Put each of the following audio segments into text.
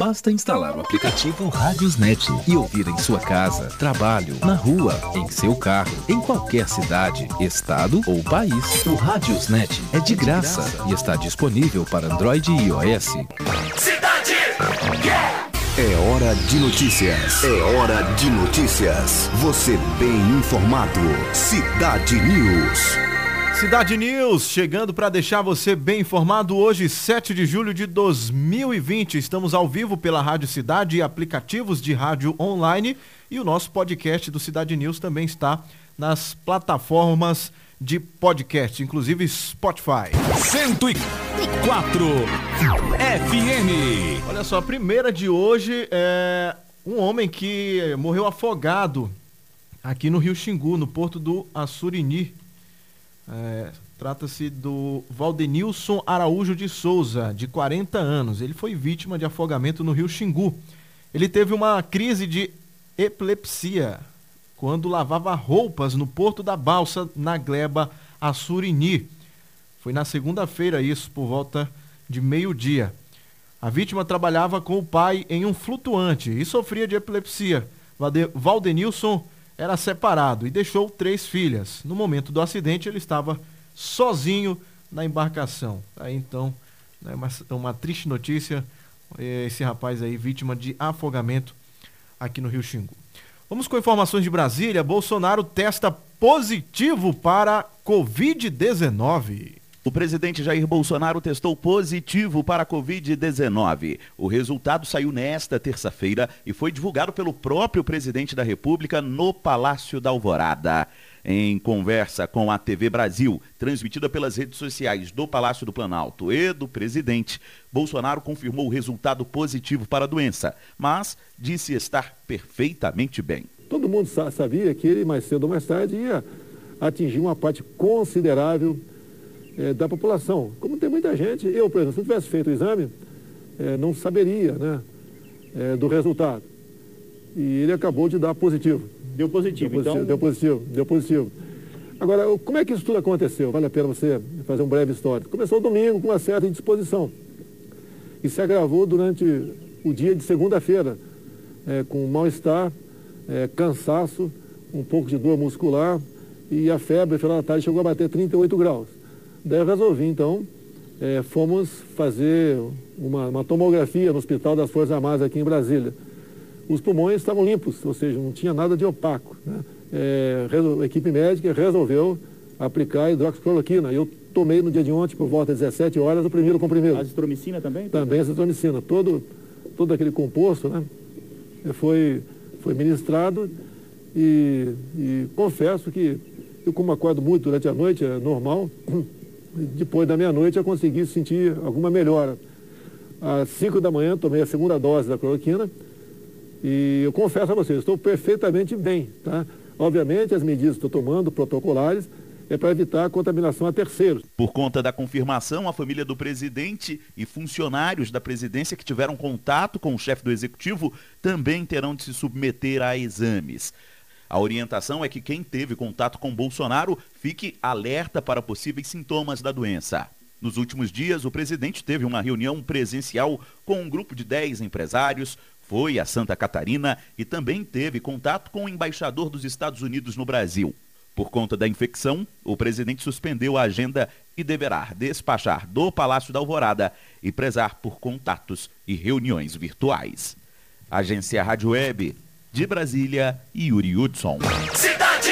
Basta instalar o aplicativo Radiosnet e ouvir em sua casa, trabalho, na rua, em seu carro, em qualquer cidade, estado ou país. O Radiosnet é de graça e está disponível para Android e iOS. Cidade! Yeah! É hora de notícias. É hora de notícias. Você bem informado. Cidade News. Cidade News, chegando para deixar você bem informado hoje, 7 de julho de 2020. Estamos ao vivo pela Rádio Cidade e aplicativos de rádio online e o nosso podcast do Cidade News também está nas plataformas de podcast, inclusive Spotify. 104 FM. Olha só, a primeira de hoje é um homem que morreu afogado aqui no Rio Xingu, no porto do Assurini. É, Trata-se do Valdenilson Araújo de Souza, de 40 anos. Ele foi vítima de afogamento no rio Xingu. Ele teve uma crise de epilepsia quando lavava roupas no Porto da Balsa, na gleba Assurini. Foi na segunda-feira isso, por volta de meio-dia. A vítima trabalhava com o pai em um flutuante e sofria de epilepsia. Valdenilson era separado e deixou três filhas. No momento do acidente, ele estava sozinho na embarcação. Aí então, né, uma, uma triste notícia, eh, esse rapaz aí vítima de afogamento aqui no Rio Xingu. Vamos com informações de Brasília. Bolsonaro testa positivo para Covid-19. O presidente Jair Bolsonaro testou positivo para a Covid-19. O resultado saiu nesta terça-feira e foi divulgado pelo próprio presidente da República no Palácio da Alvorada. Em conversa com a TV Brasil, transmitida pelas redes sociais do Palácio do Planalto e do presidente, Bolsonaro confirmou o resultado positivo para a doença, mas disse estar perfeitamente bem. Todo mundo sabia que ele, mais cedo ou mais tarde, ia atingir uma parte considerável é, da população. Como tem muita gente, eu, por exemplo, se eu tivesse feito o exame, é, não saberia né, é, do resultado. E ele acabou de dar positivo. Deu positivo, deu positivo então? Deu positivo, deu positivo. Agora, como é que isso tudo aconteceu? Vale a pena você fazer um breve histórico. Começou domingo com uma certa indisposição. E se agravou durante o dia de segunda-feira, é, com mal-estar, é, cansaço, um pouco de dor muscular e a febre, no final da tarde, chegou a bater 38 graus. Daí eu resolvi, então, é, fomos fazer uma, uma, tomografia no Hospital das Forças Armadas aqui em Brasília. Os pulmões estavam limpos, ou seja, não tinha nada de opaco. Né? É, a equipe médica resolveu aplicar hidroxicloroquina. Eu tomei no dia de ontem, por volta de 17 horas, o primeiro comprimido. Azitromicina também? Também azitromicina. Todo, todo aquele composto né, foi, foi ministrado e, e confesso que eu, como acordo muito durante a noite, é normal, depois da meia-noite eu consegui sentir alguma melhora. Às 5 da manhã tomei a segunda dose da cloroquina e eu confesso a vocês, estou perfeitamente bem. Tá? Obviamente as medidas que estou tomando, protocolares, é para evitar a contaminação a terceiros. Por conta da confirmação, a família do presidente e funcionários da presidência que tiveram contato com o chefe do executivo também terão de se submeter a exames. A orientação é que quem teve contato com Bolsonaro fique alerta para possíveis sintomas da doença. Nos últimos dias, o presidente teve uma reunião presencial com um grupo de 10 empresários, foi a Santa Catarina e também teve contato com o embaixador dos Estados Unidos no Brasil. Por conta da infecção, o presidente suspendeu a agenda e deverá despachar do Palácio da Alvorada e prezar por contatos e reuniões virtuais. Agência Rádio Web, de Brasília, Yuri Hudson. Cidade!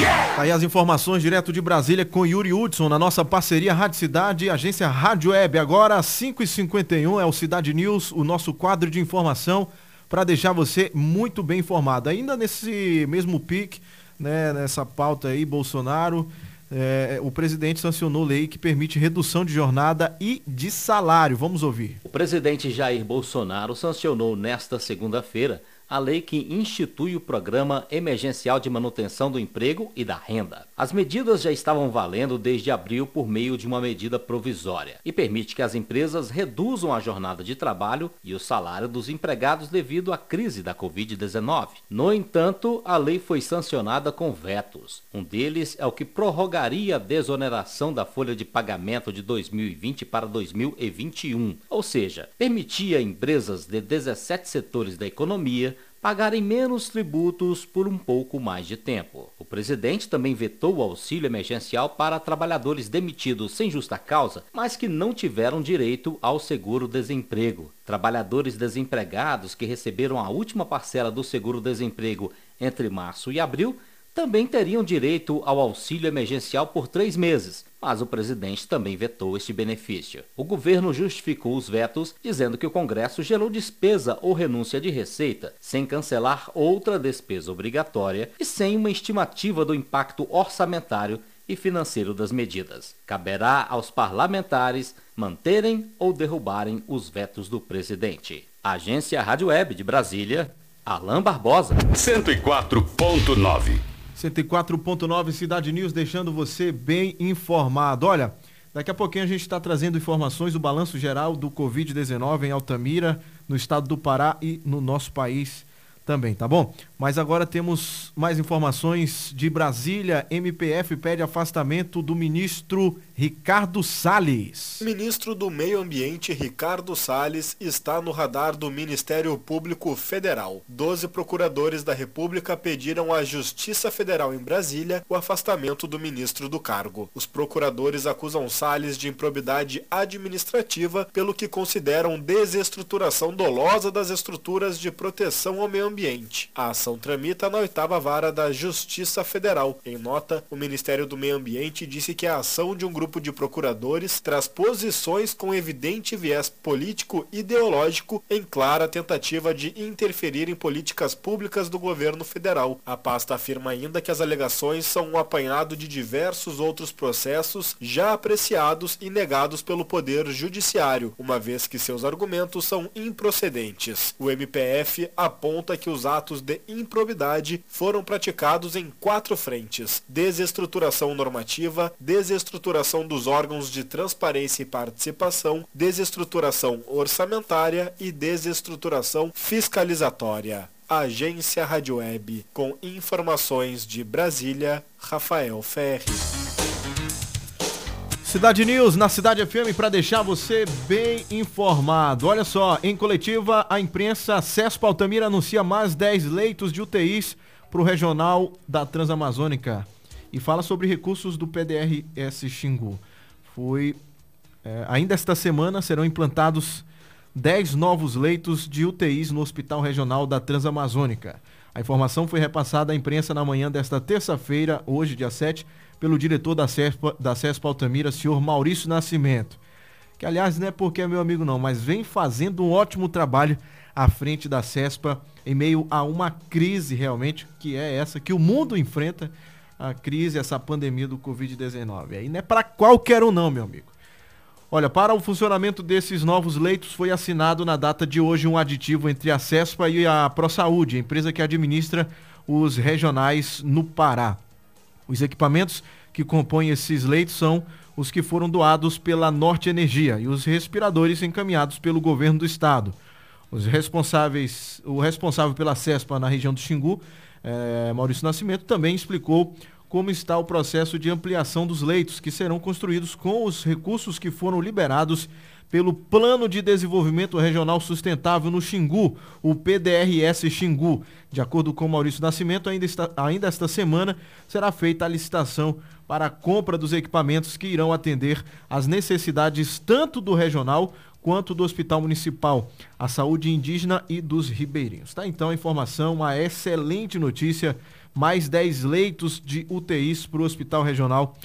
Yeah! Tá aí as informações direto de Brasília com Yuri Hudson na nossa parceria Rádio Cidade e Agência Rádio Web. Agora, 5h51 é o Cidade News, o nosso quadro de informação para deixar você muito bem informado. Ainda nesse mesmo pique, né, nessa pauta aí, Bolsonaro, é, o presidente sancionou lei que permite redução de jornada e de salário. Vamos ouvir. O presidente Jair Bolsonaro sancionou nesta segunda-feira a lei que institui o Programa Emergencial de Manutenção do Emprego e da Renda. As medidas já estavam valendo desde abril por meio de uma medida provisória e permite que as empresas reduzam a jornada de trabalho e o salário dos empregados devido à crise da Covid-19. No entanto, a lei foi sancionada com vetos. Um deles é o que prorrogaria a desoneração da folha de pagamento de 2020 para 2021, ou seja, permitia a empresas de 17 setores da economia pagarem menos tributos por um pouco mais de tempo. O presidente também vetou o auxílio emergencial para trabalhadores demitidos sem justa causa, mas que não tiveram direito ao seguro-desemprego. Trabalhadores desempregados que receberam a última parcela do seguro-desemprego entre março e abril também teriam direito ao auxílio emergencial por três meses, mas o presidente também vetou este benefício. O governo justificou os vetos, dizendo que o Congresso gerou despesa ou renúncia de receita, sem cancelar outra despesa obrigatória e sem uma estimativa do impacto orçamentário e financeiro das medidas. Caberá aos parlamentares manterem ou derrubarem os vetos do presidente. Agência Rádio Web de Brasília, Alain Barbosa. 104.9 104.9 Cidade News, deixando você bem informado. Olha, daqui a pouquinho a gente está trazendo informações do balanço geral do Covid-19 em Altamira, no estado do Pará e no nosso país também, tá bom? Mas agora temos mais informações de Brasília. MPF pede afastamento do ministro Ricardo Salles. O ministro do Meio Ambiente, Ricardo Salles, está no radar do Ministério Público Federal. Doze procuradores da República pediram à Justiça Federal em Brasília o afastamento do ministro do cargo. Os procuradores acusam Salles de improbidade administrativa pelo que consideram desestruturação dolosa das estruturas de proteção ao meio ambiente. A ação tramita na oitava vara da Justiça Federal. Em nota, o Ministério do Meio Ambiente disse que a ação de um grupo de procuradores traz posições com evidente viés político ideológico em clara tentativa de interferir em políticas públicas do governo federal. A pasta afirma ainda que as alegações são um apanhado de diversos outros processos já apreciados e negados pelo Poder Judiciário, uma vez que seus argumentos são improcedentes. O MPF aponta que os atos de improbidade foram praticados em quatro frentes: desestruturação normativa, desestruturação dos órgãos de transparência e participação, desestruturação orçamentária e desestruturação fiscalizatória. Agência Rádio Web, com informações de Brasília, Rafael Ferri. Cidade News na Cidade FM para deixar você bem informado. Olha só, em coletiva, a imprensa Cespa Altamira anuncia mais 10 leitos de UTIs para o regional da Transamazônica e fala sobre recursos do PDRS Xingu. Foi é, ainda esta semana serão implantados 10 novos leitos de UTIs no Hospital Regional da Transamazônica. A informação foi repassada à imprensa na manhã desta terça-feira, hoje, dia 7, pelo diretor da CESPA, da CESPA Altamira, senhor Maurício Nascimento. Que, aliás, não é porque é meu amigo não, mas vem fazendo um ótimo trabalho à frente da CESPA em meio a uma crise realmente, que é essa que o mundo enfrenta, a crise, essa pandemia do Covid-19. Aí não é para qualquer um não, meu amigo. Olha, para o funcionamento desses novos leitos foi assinado na data de hoje um aditivo entre a CESPA e a ProSaúde, empresa que administra os regionais no Pará. Os equipamentos que compõem esses leitos são os que foram doados pela Norte Energia e os respiradores encaminhados pelo governo do estado. Os responsáveis, o responsável pela CESPA na região do Xingu, eh, Maurício Nascimento, também explicou como está o processo de ampliação dos leitos que serão construídos com os recursos que foram liberados pelo Plano de Desenvolvimento Regional Sustentável no Xingu, o PDRS Xingu. De acordo com Maurício Nascimento, ainda, está, ainda esta semana será feita a licitação para a compra dos equipamentos que irão atender às necessidades tanto do regional quanto do Hospital Municipal, a saúde indígena e dos ribeirinhos. Tá então a informação, uma excelente notícia, mais 10 leitos de UTIs para o Hospital Regional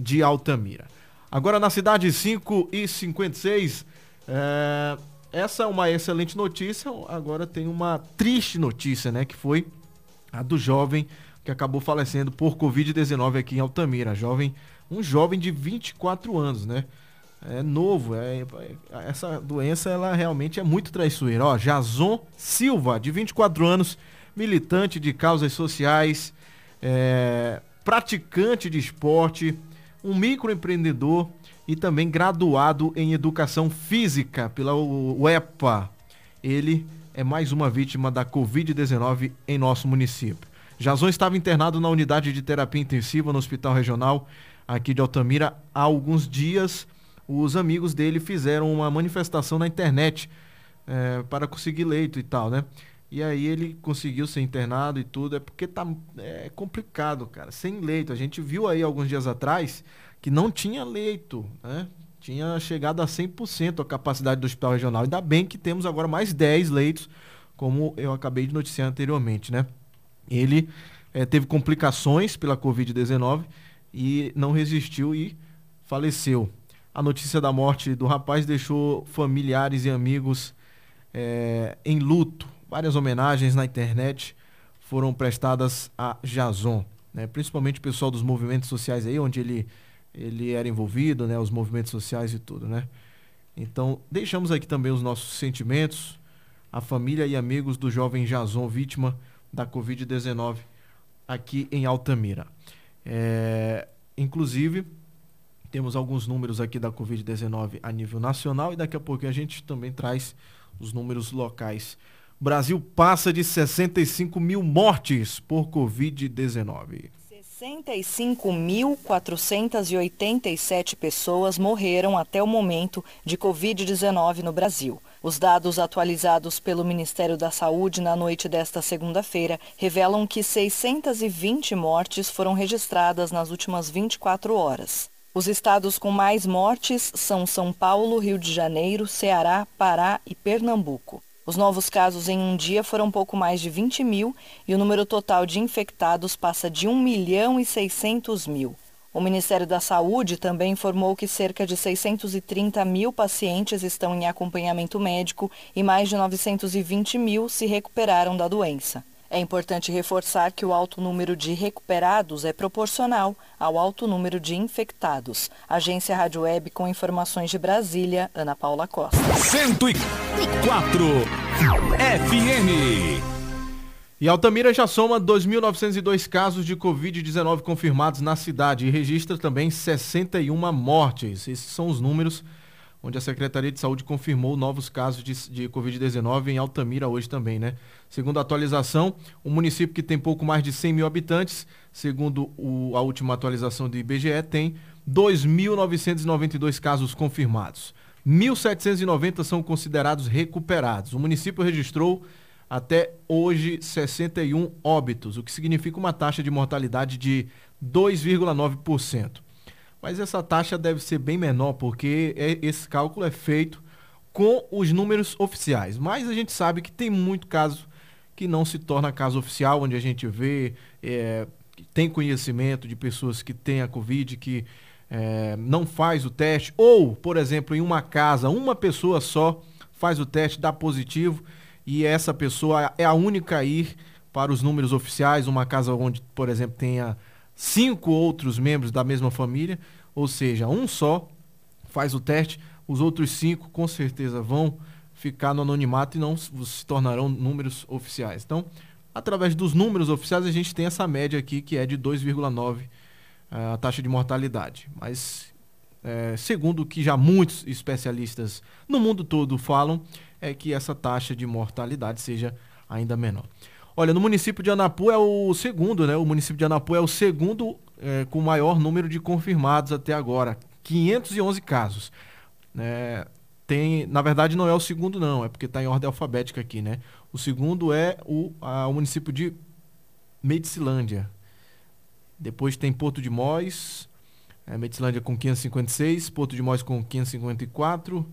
de Altamira. Agora na cidade 5 e 56, é, essa é uma excelente notícia. Agora tem uma triste notícia, né? Que foi a do jovem que acabou falecendo por Covid-19 aqui em Altamira. Jovem, um jovem de 24 anos, né? É novo, é, é, essa doença ela realmente é muito traiçoeira. Ó, Jason Silva, de 24 anos, militante de causas sociais, é, praticante de esporte, um microempreendedor e também graduado em educação física pela UEPA. Ele é mais uma vítima da Covid-19 em nosso município. Jason estava internado na unidade de terapia intensiva no Hospital Regional aqui de Altamira há alguns dias. Os amigos dele fizeram uma manifestação na internet é, para conseguir leito e tal, né? E aí ele conseguiu ser internado e tudo, é porque tá é complicado, cara, sem leito. A gente viu aí alguns dias atrás que não tinha leito, né? Tinha chegado a 100% a capacidade do hospital regional. Ainda bem que temos agora mais 10 leitos, como eu acabei de noticiar anteriormente, né? Ele é, teve complicações pela Covid-19 e não resistiu e faleceu. A notícia da morte do rapaz deixou familiares e amigos é, em luto várias homenagens na internet foram prestadas a Jason, né? principalmente o pessoal dos movimentos sociais aí, onde ele, ele era envolvido, né? os movimentos sociais e tudo, né? Então, deixamos aqui também os nossos sentimentos, a família e amigos do jovem Jason, vítima da Covid-19 aqui em Altamira. É, inclusive, temos alguns números aqui da Covid-19 a nível nacional e daqui a pouco a gente também traz os números locais Brasil passa de 65 mil mortes por Covid-19. 65.487 pessoas morreram até o momento de Covid-19 no Brasil. Os dados atualizados pelo Ministério da Saúde na noite desta segunda-feira revelam que 620 mortes foram registradas nas últimas 24 horas. Os estados com mais mortes são São Paulo, Rio de Janeiro, Ceará, Pará e Pernambuco. Os novos casos em um dia foram pouco mais de 20 mil e o número total de infectados passa de 1 milhão e 600 mil. O Ministério da Saúde também informou que cerca de 630 mil pacientes estão em acompanhamento médico e mais de 920 mil se recuperaram da doença. É importante reforçar que o alto número de recuperados é proporcional ao alto número de infectados. Agência Rádio Web com informações de Brasília, Ana Paula Costa. 104 FM. E Altamira já soma 2.902 casos de Covid-19 confirmados na cidade e registra também 61 mortes. Esses são os números onde a Secretaria de Saúde confirmou novos casos de, de Covid-19 em Altamira hoje também, né? Segundo a atualização, o município que tem pouco mais de 100 mil habitantes, segundo o, a última atualização do IBGE, tem 2.992 casos confirmados. 1.790 são considerados recuperados. O município registrou até hoje 61 óbitos, o que significa uma taxa de mortalidade de 2,9% mas essa taxa deve ser bem menor, porque é, esse cálculo é feito com os números oficiais. Mas a gente sabe que tem muito caso que não se torna caso oficial, onde a gente vê, é, tem conhecimento de pessoas que têm a Covid, que é, não faz o teste, ou, por exemplo, em uma casa, uma pessoa só faz o teste, dá positivo, e essa pessoa é a única a ir para os números oficiais, uma casa onde, por exemplo, tenha cinco outros membros da mesma família, ou seja, um só faz o teste, os outros cinco com certeza vão ficar no anonimato e não se tornarão números oficiais. Então, através dos números oficiais, a gente tem essa média aqui que é de 2,9 eh, a taxa de mortalidade. Mas, é, segundo o que já muitos especialistas no mundo todo falam, é que essa taxa de mortalidade seja ainda menor. Olha, no município de Anapu é o segundo, né? O município de Anapu é o segundo é, com maior número de confirmados até agora, 511 casos. É, tem, na verdade, não é o segundo, não, é porque está em ordem alfabética aqui, né? O segundo é o, a, o município de Medicilândia. Depois tem Porto de Mós, é, Medicilândia com 556, Porto de Mós com 554,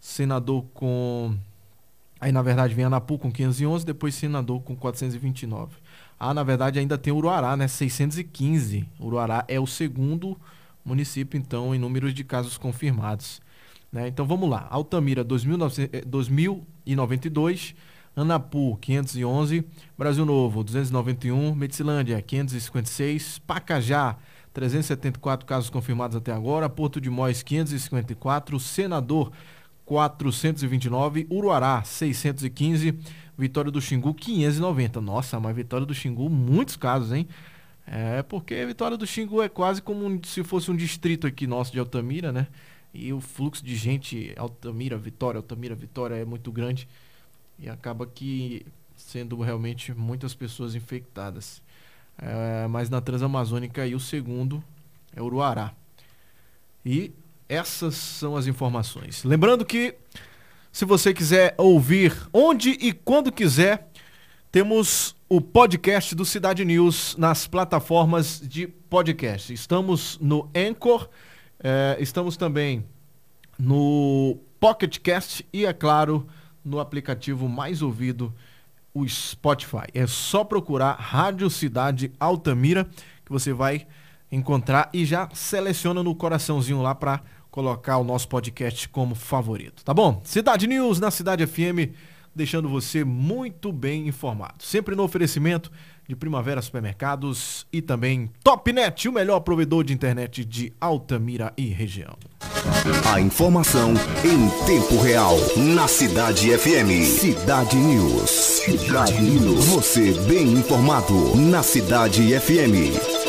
Senador com Aí, na verdade, vem Anapu com 511, depois Senador com 429. Ah, na verdade, ainda tem Uruará, né? 615. Uruará é o segundo município, então, em números de casos confirmados. Né? Então, vamos lá. Altamira, 2092. Anapu, 511. Brasil Novo, 291. Medicilândia, 556. Pacajá, 374 casos confirmados até agora. Porto de Mós, 554. Senador, 429, Uruará 615, Vitória do Xingu 590. Nossa, mas Vitória do Xingu, muitos casos, hein? É, porque Vitória do Xingu é quase como um, se fosse um distrito aqui nosso de Altamira, né? E o fluxo de gente, Altamira, Vitória, Altamira, Vitória é muito grande. E acaba que sendo realmente muitas pessoas infectadas. É, mas na Transamazônica e o segundo é Uruará. E essas são as informações. Lembrando que se você quiser ouvir onde e quando quiser, temos o podcast do Cidade News nas plataformas de podcast. Estamos no Anchor, eh, estamos também no Pocket Cast e, é claro, no aplicativo mais ouvido, o Spotify. É só procurar Rádio Cidade Altamira que você vai encontrar e já seleciona no coraçãozinho lá para colocar o nosso podcast como favorito, tá bom? Cidade News na Cidade FM, deixando você muito bem informado. Sempre no oferecimento de Primavera Supermercados e também Topnet, o melhor provedor de internet de Altamira e região. A informação em tempo real na Cidade FM. Cidade News. Cidade News. Você bem informado na Cidade FM.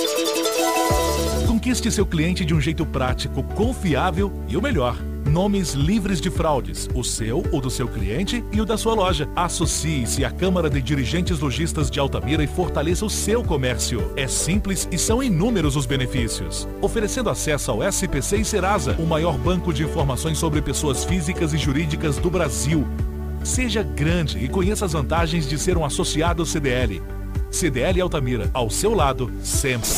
Conquiste seu cliente de um jeito prático, confiável e o melhor. Nomes livres de fraudes, o seu, o do seu cliente e o da sua loja. Associe-se à Câmara de Dirigentes Lojistas de Altamira e fortaleça o seu comércio. É simples e são inúmeros os benefícios. Oferecendo acesso ao SPC e Serasa, o maior banco de informações sobre pessoas físicas e jurídicas do Brasil. Seja grande e conheça as vantagens de ser um associado CDL. CDL Altamira, ao seu lado, sempre.